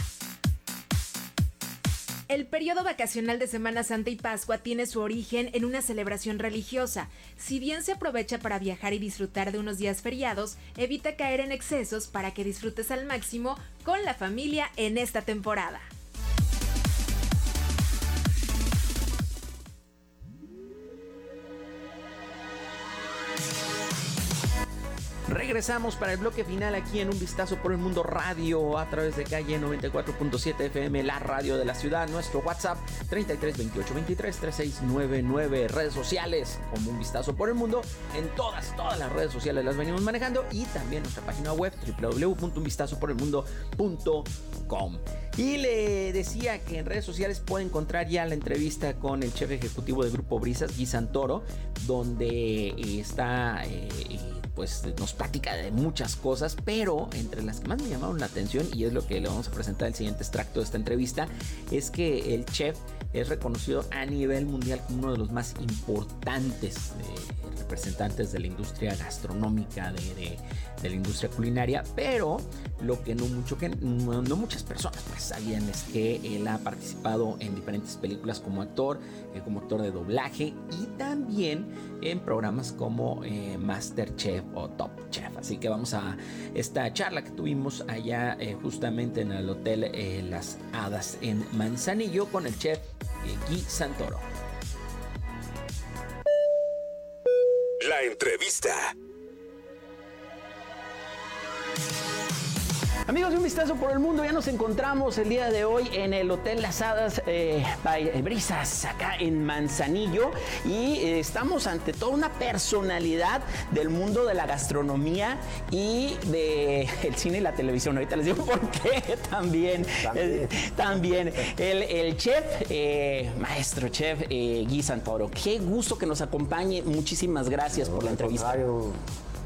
El periodo vacacional de Semana Santa y Pascua tiene su origen en una celebración religiosa. Si bien se aprovecha para viajar y disfrutar de unos días feriados, evita caer en excesos para que disfrutes al máximo con la familia en esta temporada. Regresamos para el bloque final aquí en Un Vistazo por el Mundo Radio a través de calle 94.7 FM, la radio de la ciudad. Nuestro WhatsApp 33 28 23 3699. Redes sociales como Un Vistazo por el Mundo. En todas, todas las redes sociales las venimos manejando. Y también nuestra página web www.unvistazoporelmundo.com. Y le decía que en redes sociales puede encontrar ya la entrevista con el chef ejecutivo del Grupo Brisas, Guy Santoro, donde está. Eh, pues nos platica de muchas cosas, pero entre las que más me llamaron la atención, y es lo que le vamos a presentar el siguiente extracto de esta entrevista, es que el chef es reconocido a nivel mundial como uno de los más importantes eh, representantes de la industria gastronómica, de, de, de, la industria culinaria, pero lo que no, mucho que, no, muchas personas pues sabían es que él ha participado en diferentes películas como actor, eh, como actor de doblaje y también en programas como eh, Masterchef o Top Chef. Así que vamos a esta charla que tuvimos allá eh, justamente en el Hotel eh, Las Hadas en Manzanillo con el chef Guy Santoro. La entrevista. Amigos de Un Vistazo por el Mundo, ya nos encontramos el día de hoy en el Hotel Las Hadas eh, by Brisas, acá en Manzanillo, y eh, estamos ante toda una personalidad del mundo de la gastronomía y del de cine y la televisión. Ahorita les digo por qué también. También, eh, también. El, el, chef, maestro chef Guy Santoro. Qué gusto que nos acompañe. Muchísimas gracias no, por la entrevista. Contrario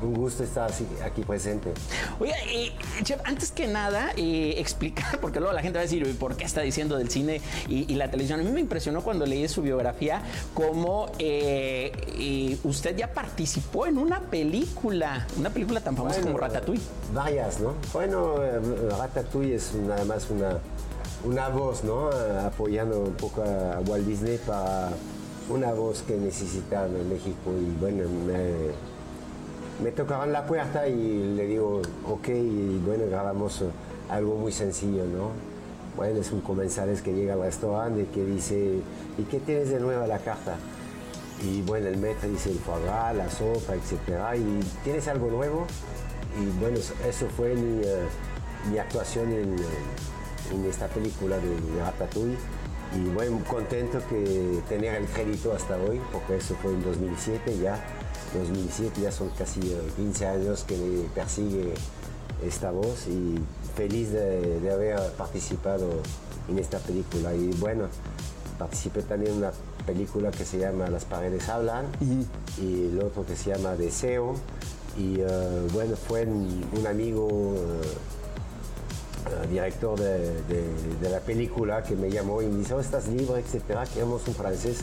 un gusto estar aquí presente. Oye, eh, Chef, antes que nada, eh, explicar, porque luego la gente va a decir, ¿por qué está diciendo del cine y, y la televisión? A mí me impresionó cuando leí su biografía cómo eh, usted ya participó en una película, una película tan famosa bueno, como Ratatouille. Varias, ¿no? Bueno, Ratatouille es nada más una, una voz, ¿no? Apoyando un poco a Walt Disney para una voz que necesitaba en México y bueno, me, me tocaron la puerta y le digo, ok, y bueno, grabamos algo muy sencillo, ¿no? Bueno, es un comensales que llega al restaurante y que dice, ¿y qué tienes de nuevo a la carta? Y bueno, el maître dice el foie gras, la sopa, etcétera, y ¿tienes algo nuevo? Y bueno, eso fue mi, uh, mi actuación en, en, esta película de Ratatouille. Y bueno, contento que tener el crédito hasta hoy, porque eso fue en 2007 ya. 2007, ya son casi 15 años que me persigue esta voz y feliz de, de, haber participado en esta película. Y bueno, participé también en una película que se llama Las paredes hablan uh -huh. y el otro que se llama Deseo. Y uh, bueno, fue un amigo uh, director de, de, de, la película que me llamó y me dice, oh, estás libre, etcétera, queremos un francés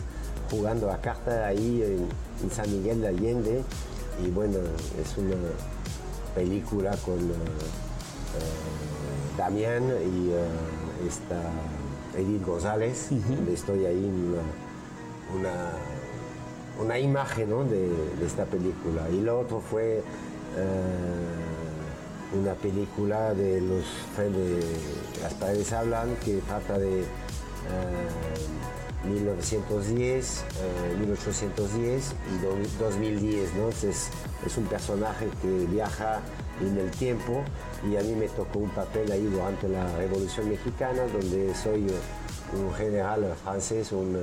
jugando a carta ahí en, en, San Miguel de Allende y bueno, es una película con uh, uh, Damián y uh, esta Edith González, uh -huh. donde estoy ahí en una, una, una imagen ¿no? de, de, esta película. Y lo otro fue una película de los de Las paredes hablan que trata de 1910, eh, 1810 y 2010, ¿no? Entonces es un personaje que viaja en el tiempo y a mí me tocó un papel ahí durante la Revolución Mexicana donde soy un general francés, un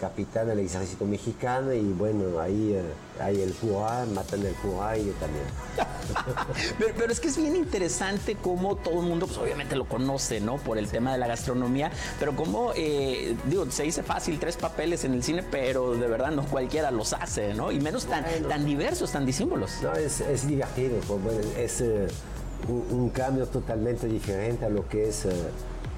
capitán del ejército mexicano y bueno, ahí uh, hay el cura, matan el cura y yo también. pero, pero, es que es bien interesante cómo todo el mundo, pues obviamente lo conoce, ¿no? Por el tema de la gastronomía, pero como, eh, digo, se dice fácil tres papeles en el cine, pero de verdad no cualquiera los hace, ¿no? Y menos tan, bueno, tan diversos, tan disímbolos. No, es, es divertido, pues, es uh, un, un, cambio totalmente diferente a lo que es...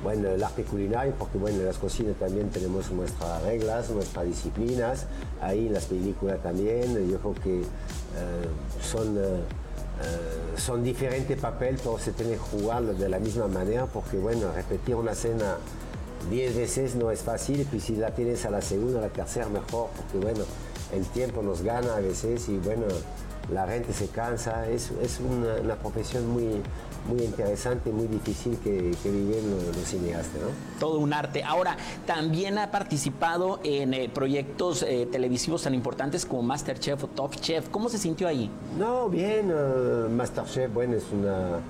Bueno, el arte culinario, porque bueno, en las cocinas también tenemos nuestras reglas, nuestras disciplinas, ahí en las películas también, yo creo que uh, son uh, eh, son diferentes papeles, pero se tiene que jugarlo de la misma manera porque, bueno, repetir una escena 10 veces no es fácil, y si la tienes a la segunda, a la tercera, mejor, porque, bueno, el tiempo nos gana a veces y, bueno, la gente se cansa. Es, es una profesión muy, muy interesante, muy difícil que, que viven los, los cineastas, ¿no? todo un arte. Ahora, también ha participado en eh, proyectos eh, televisivos tan importantes como Masterchef o Top Chef. ¿Cómo se sintió ahí? No, bien, eh, Masterchef, bueno, es una,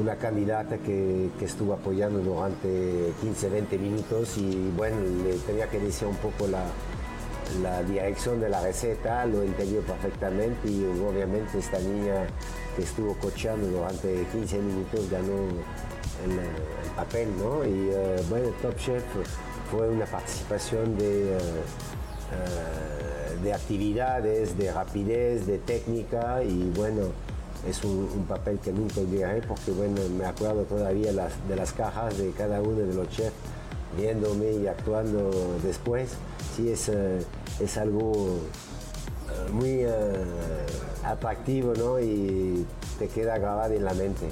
una candidata que, que estuvo apoyando durante 15, 20 minutos y bueno, le tenía que decir un poco la, la dirección de la receta, lo entendió perfectamente y obviamente esta niña que estuvo cocheando durante 15 minutos ganó el, el papel, ¿no? Y eh, bueno, Top Chef fue una participación de... eh, eh, de actividades, de rapidez, de técnica y bueno, es un, papel que nunca olvidaré porque bueno, me acuerdo todavía de las cajas de cada uno de los chefs viéndome y actuando después. Sí, es, eh, es algo eh, muy eh, atractivo ¿no? y te queda grabado en la mente.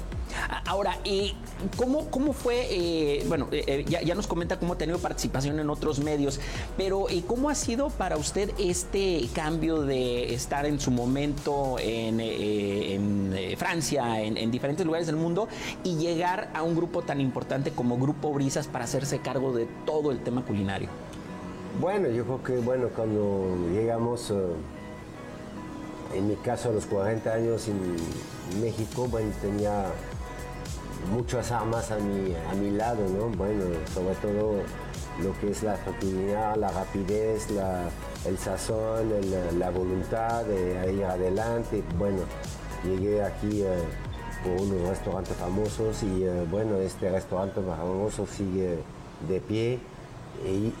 A- Ahora, eh, ¿cómo, ¿cómo fue? bueno, ya, ya nos comenta cómo ha tenido participación en otros medios, pero eh, ¿cómo ha sido para usted este cambio de estar en su momento en, Francia, en diferentes lugares del mundo, y llegar a un grupo tan importante como Grupo Brisas para hacerse cargo de todo el tema culinario? Bueno, yo creo que bueno, cuando llegamos, eh, en mi caso a los 40 años en México, bueno, tenía muchas armas a mi, a mi lado, ¿no? Bueno, sobre todo lo que es la facilidad, la rapidez, la- el sazón, la voluntad de ir adelante. Bueno, llegué aquí eh, por unos restaurantes famosos y eh, bueno, este restaurante famoso sigue de pie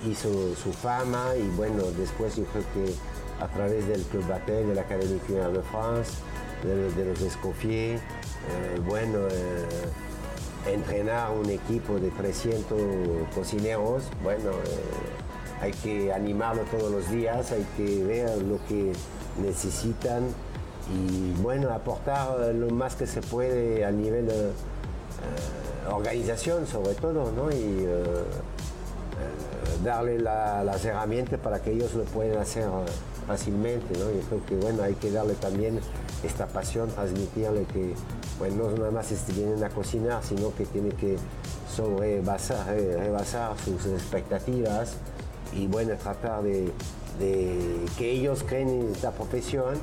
hizo su fama y bueno, después yo creo que a través del Club Batel, de la Culinaire de France, de, de los Escoffier, eh, bueno, eh, entrenar un equipo de 300 cocineros, bueno, eh, hay que animarlo todos los días, hay que ver lo que necesitan y bueno, aportar lo más que se puede a nivel organización sobre todo, ¿no? Y darle la- las herramientas para que ellos lo puedan hacer eh, fácilmente. Yo creo que bueno, hay que darle también esta pasión, transmitirle que bueno, no nada más es- vienen a cocinar, sino que tiene que sobrepasar, eh, rebasar sus expectativas y bueno, tratar de, que ellos creen en esta profesión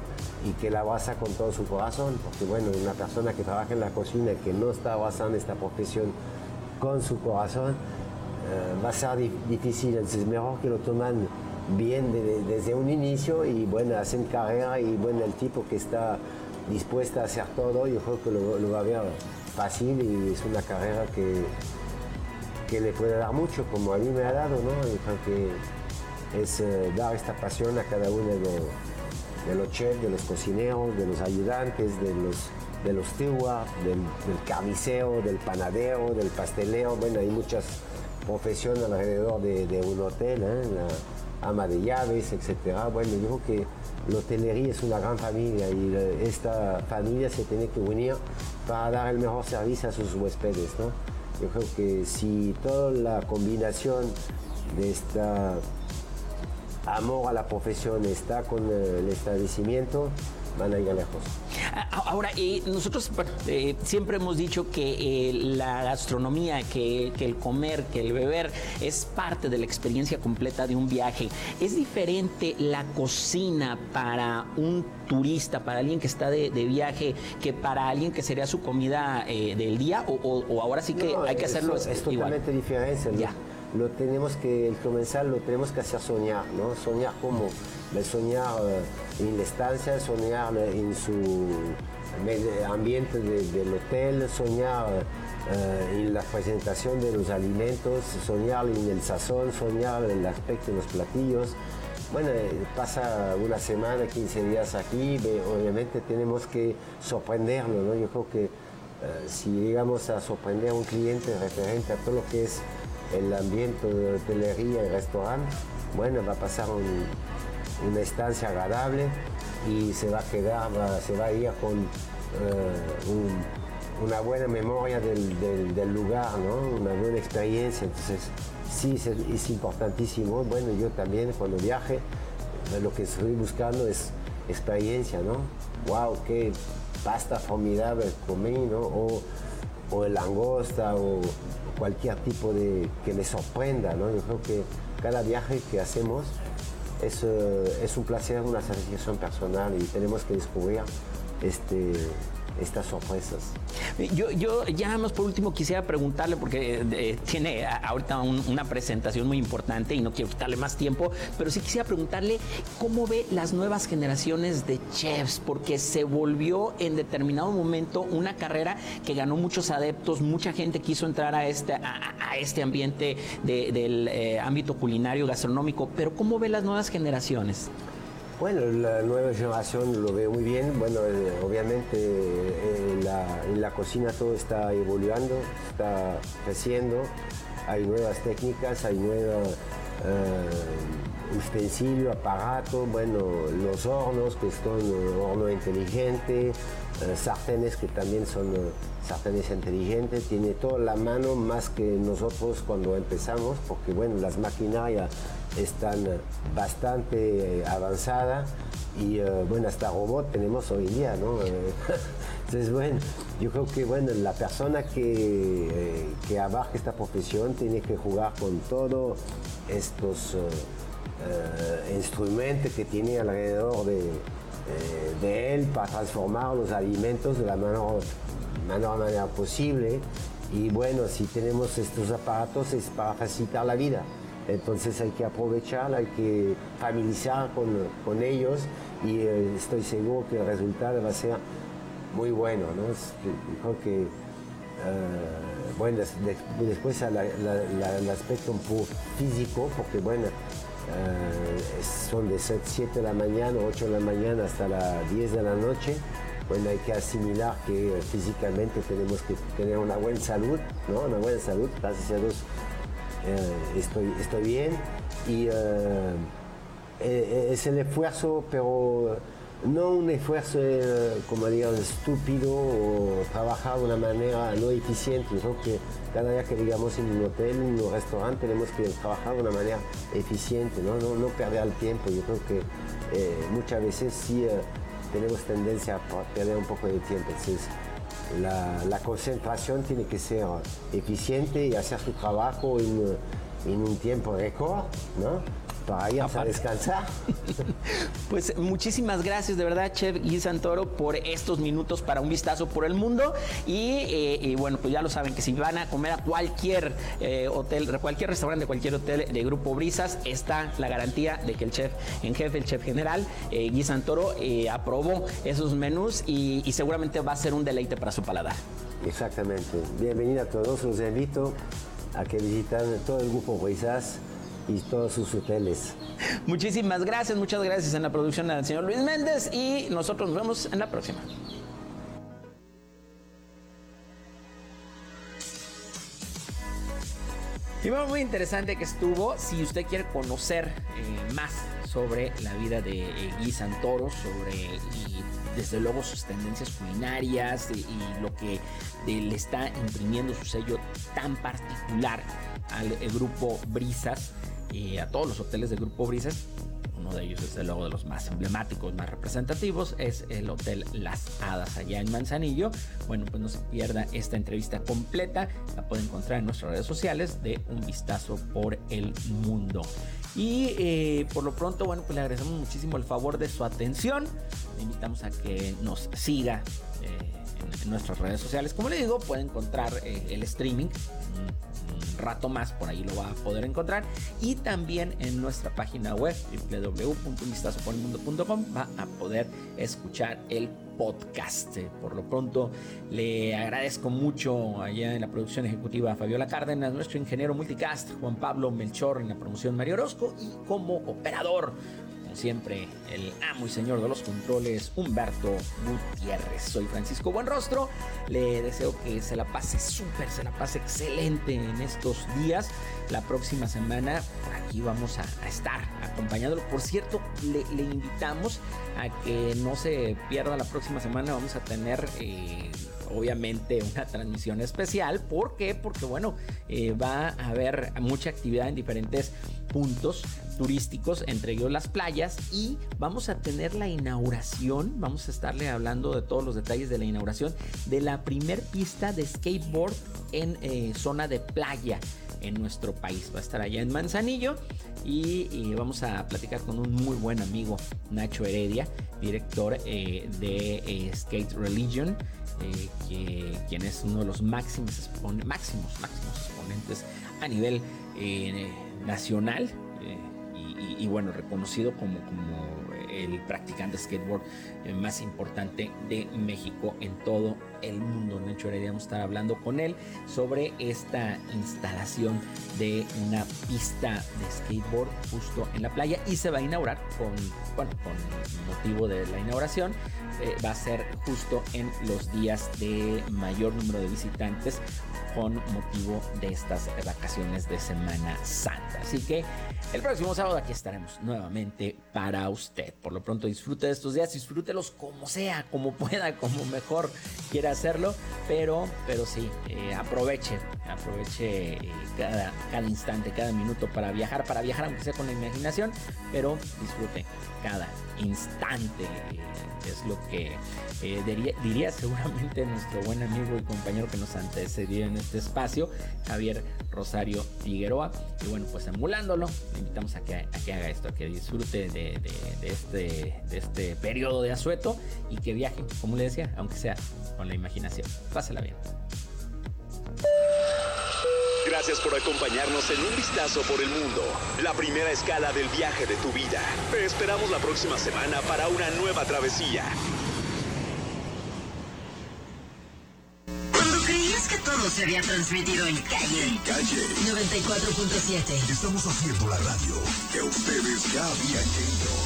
y que la abraza con todo su corazón, porque bueno, una persona que trabaja en la cocina que no está abrazando esta profesión con su corazón, eh, va a ser di- difícil, entonces es mejor que lo toman bien de- de- desde un inicio y bueno, hacen carrera y bueno, el tipo que está dispuesto a hacer todo, yo creo que lo, va a ver fácil y es una carrera que, que le puede dar mucho, como a mí me ha dado, ¿no? Yo creo que es eh, dar esta pasión a cada uno de los, de los chefs, de los cocineros, de los ayudantes, de los, de los stewards, del, del carnicero, del panadero, del pastelero. Bueno, hay muchas profesiones alrededor de, de un hotel, ¿eh? la ama de llaves, etc. Bueno, yo creo que la hotelería es una gran familia y eh, esta familia se tiene que unir para dar el mejor servicio a sus huéspedes, ¿no? Yo creo que si toda la combinación de esta amor a la profesión está con eh, el establecimiento, van a ir lejos. Ahora, eh, nosotros eh, siempre hemos dicho que eh, la gastronomía, que, que el comer, que el beber es parte de la experiencia completa de un viaje. ¿Es diferente la cocina para un turista, para alguien que está de, de viaje, que para alguien que sería su comida eh, del día? O, o- o ahora sí que No, hay que hacerlo es, igual? totalmente diferente. Ya. Lo, tenemos que, el comensal lo tenemos que hacer soñar, ¿no? Soñar como, soñar eh, en la estancia, soñar en su ambiente de- del hotel, soñar eh, en la presentación de los alimentos, soñar en el sazón, soñar en el aspecto de los platillos. Bueno, eh, pasa una semana, 15 días aquí, obviamente tenemos que sorprenderlo, ¿no? Yo creo que eh, si llegamos a sorprender a un cliente referente a todo lo que es el ambiente de hotelería y restaurante, bueno, va a pasar un- una estancia agradable y se va a quedar, se va a ir con, eh, un- una buena memoria del, lugar, ¿no? una buena experiencia. Entonces, sí, es, importantísimo. Bueno, yo también cuando viaje, eh, lo que estoy buscando es experiencia, ¿no? ¡Wow! ¡Qué pasta formidable comí, ¿no? O el langosta o cualquier tipo de que me sorprenda, ¿no? Yo creo que cada viaje que hacemos es, eh, es un placer, una satisfacción personal y tenemos que descubrir este, estas sorpresas. Yo, yo ya más por último quisiera preguntarle, porque eh, tiene a- ahorita un- una presentación muy importante y no quiero quitarle más tiempo, pero sí quisiera preguntarle cómo ve las nuevas generaciones de chefs, porque se volvió en determinado momento una carrera que ganó muchos adeptos, mucha gente quiso entrar a este, a, este ambiente de- del eh, ámbito culinario, gastronómico, pero ¿cómo ve las nuevas generaciones? Bueno, la nueva generación lo veo muy bien. Bueno, eh, obviamente eh, en, la, cocina todo está evolucionando, está creciendo. Hay nuevas técnicas, hay nuevos utensilios, aparatos, bueno, los hornos que son eh, horno inteligente, eh, sartenes que también son eh, sartenes inteligentes, tiene toda la mano más que nosotros cuando empezamos, porque bueno, las maquinarias están eh, bastante eh, avanzadas y eh, bueno, hasta robot tenemos hoy día, ¿no? Entonces, bueno, yo creo que bueno, la persona que, que abarca esta profesión tiene que jugar con todos estos instrumentos que tiene alrededor de, de él para transformar los alimentos de la menor, menor manera posible. Y bueno, si tenemos estos aparatos es para facilitar la vida. Entonces hay que aprovechar, hay que familiarizar con, con ellos y eh, estoy seguro que el resultado va a ser muy bueno. ¿no? Creo que, eh, bueno, des- des- después la- aspecto un poco físico, porque bueno, eh, son de 7 de la mañana, 8 de la mañana hasta las 10 de la noche. Bueno, hay que asimilar que físicamente tenemos que tener una buena salud, ¿no? Una buena salud, gracias a Dios eh, estoy, estoy bien y eh, eh, es el esfuerzo, pero no un esfuerzo como digamos estúpido o trabajar de una manera no eficiente. Creo que cada día que digamos en un hotel, en un restaurante, tenemos que trabajar de una manera eficiente, no, no, no perder el tiempo. Yo creo que muchas veces sí tenemos tendencia a perder un poco de tiempo. Entonces, la, concentración tiene que ser eficiente y hacer su trabajo en, en un tiempo récord, ¿no? Para irse a descansar. Pues muchísimas gracias de verdad, Chef Guy Santoro, por estos minutos para un vistazo por el mundo. Y, eh, y bueno, pues ya lo saben que si van a comer a cualquier eh, hotel, cualquier restaurante, cualquier hotel de Grupo Brisas, está la garantía de que el chef en jefe, el chef general, eh, Guy Santoro, eh, aprobó esos menús y, y seguramente va a ser un deleite para su paladar. Exactamente. Bienvenido a todos. Los invito a que visiten todo el Grupo Brisas y todos sus hoteles. Muchísimas gracias, muchas gracias en la producción al señor Luis Méndez y nosotros nos vemos en la próxima. Y bueno, muy interesante que estuvo. Si usted quiere conocer eh, más sobre la vida de eh, Guy Santoro, sobre y desde luego sus tendencias culinarias y, lo que le está imprimiendo su sello tan particular al eh, grupo Brisas, y a todos los hoteles del grupo Brisas, uno de ellos, desde luego, de los más emblemáticos, más representativos, es el Hotel Las Hadas, allá en Manzanillo. Bueno, pues no se pierda esta entrevista completa. La puede encontrar en nuestras redes sociales de Un Vistazo por el Mundo. Y eh, por lo pronto, bueno, pues le agradecemos muchísimo el favor de su atención. Le invitamos a que nos siga eh, en, en nuestras redes sociales. Como le digo, puede encontrar eh, el streaming. Un- rato más por ahí lo va a poder encontrar y también en nuestra página web www.vistazoporelmundo.com va a poder escuchar el podcast. Por lo pronto le agradezco mucho allá en la producción ejecutiva a Fabiola Cárdenas, nuestro ingeniero multicast Juan Pablo Melchor en la promoción Mario Orozco y como operador como siempre, el amo y señor de los controles, Humberto Gutiérrez. Soy Francisco Buenrostro. Le deseo que se la pase súper, se la pase excelente en estos días. La próxima semana por aquí vamos a, estar acompañándolo. Por cierto, le, le, invitamos a que no se pierda la próxima semana. Vamos a tener... Eh, obviamente una transmisión especial. ¿Por qué? Porque bueno, eh, va a haber mucha actividad en diferentes puntos turísticos, entre ellos las playas, y vamos a tener la inauguración, vamos a estarle hablando de todos los detalles de la inauguración de la primer pista de skateboard en eh, zona de playa en nuestro país. Va a estar allá en Manzanillo y, vamos a platicar con un muy buen amigo, Nacho Heredia, director eh, de Skate Religion. Eh, que, quien es uno de los máximos, máximos, máximos exponentes a nivel eh, nacional eh, y, y, bueno, reconocido como, como el practicante skateboard más importante de México en todo el mundo. De hecho, a estar hablando con él sobre esta instalación de una pista de skateboard justo en la playa y se va a inaugurar con, bueno, con motivo de la inauguración. Eh, va a ser justo en los días de mayor número de visitantes con motivo de estas vacaciones de Semana Santa. Así que el próximo sábado aquí estaremos nuevamente para usted. Por lo pronto disfrute de estos días, disfrútelos como sea, como pueda, como mejor quiera hacerlo, pero, pero sí, eh, aproveche, aproveche eh, cada, instante, cada minuto para viajar, para viajar aunque sea con la imaginación, pero disfrute cada instante. Eh, es lo que eh, diría, seguramente nuestro buen amigo y compañero que nos antecedió en este espacio, Javier Rosario Figueroa. Y bueno, pues emulándolo, le invitamos a que, haga esto, a que disfrute este, de este periodo de asueto y que viaje, como le decía, aunque sea con la imaginación. Pásela bien. Gracias por acompañarnos en un vistazo por el mundo, la primera escala del viaje de tu vida. Te esperamos la próxima semana para una nueva travesía. Creías que todo se había transmitido en calle, En calle 94.7. estamos haciendo la radio que ustedes ya habían querido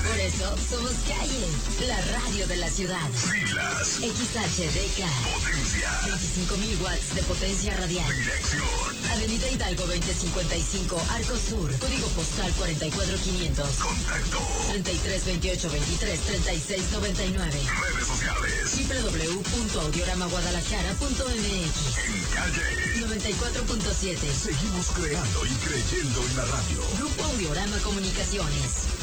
Por eso somos calle, la radio de la ciudad. Siglas, XHDK. potencia, 25.000 watts de potencia radial. dirección, Avenida Hidalgo 2055, Arco Sur. Código postal 44500. contacto, 33 28 23 36 99. redes sociales, www.audioramaguadalajara.mx en calle. 94.7. Seguimos creando y creyendo en la radio. Grupo Audiorama Comunicaciones.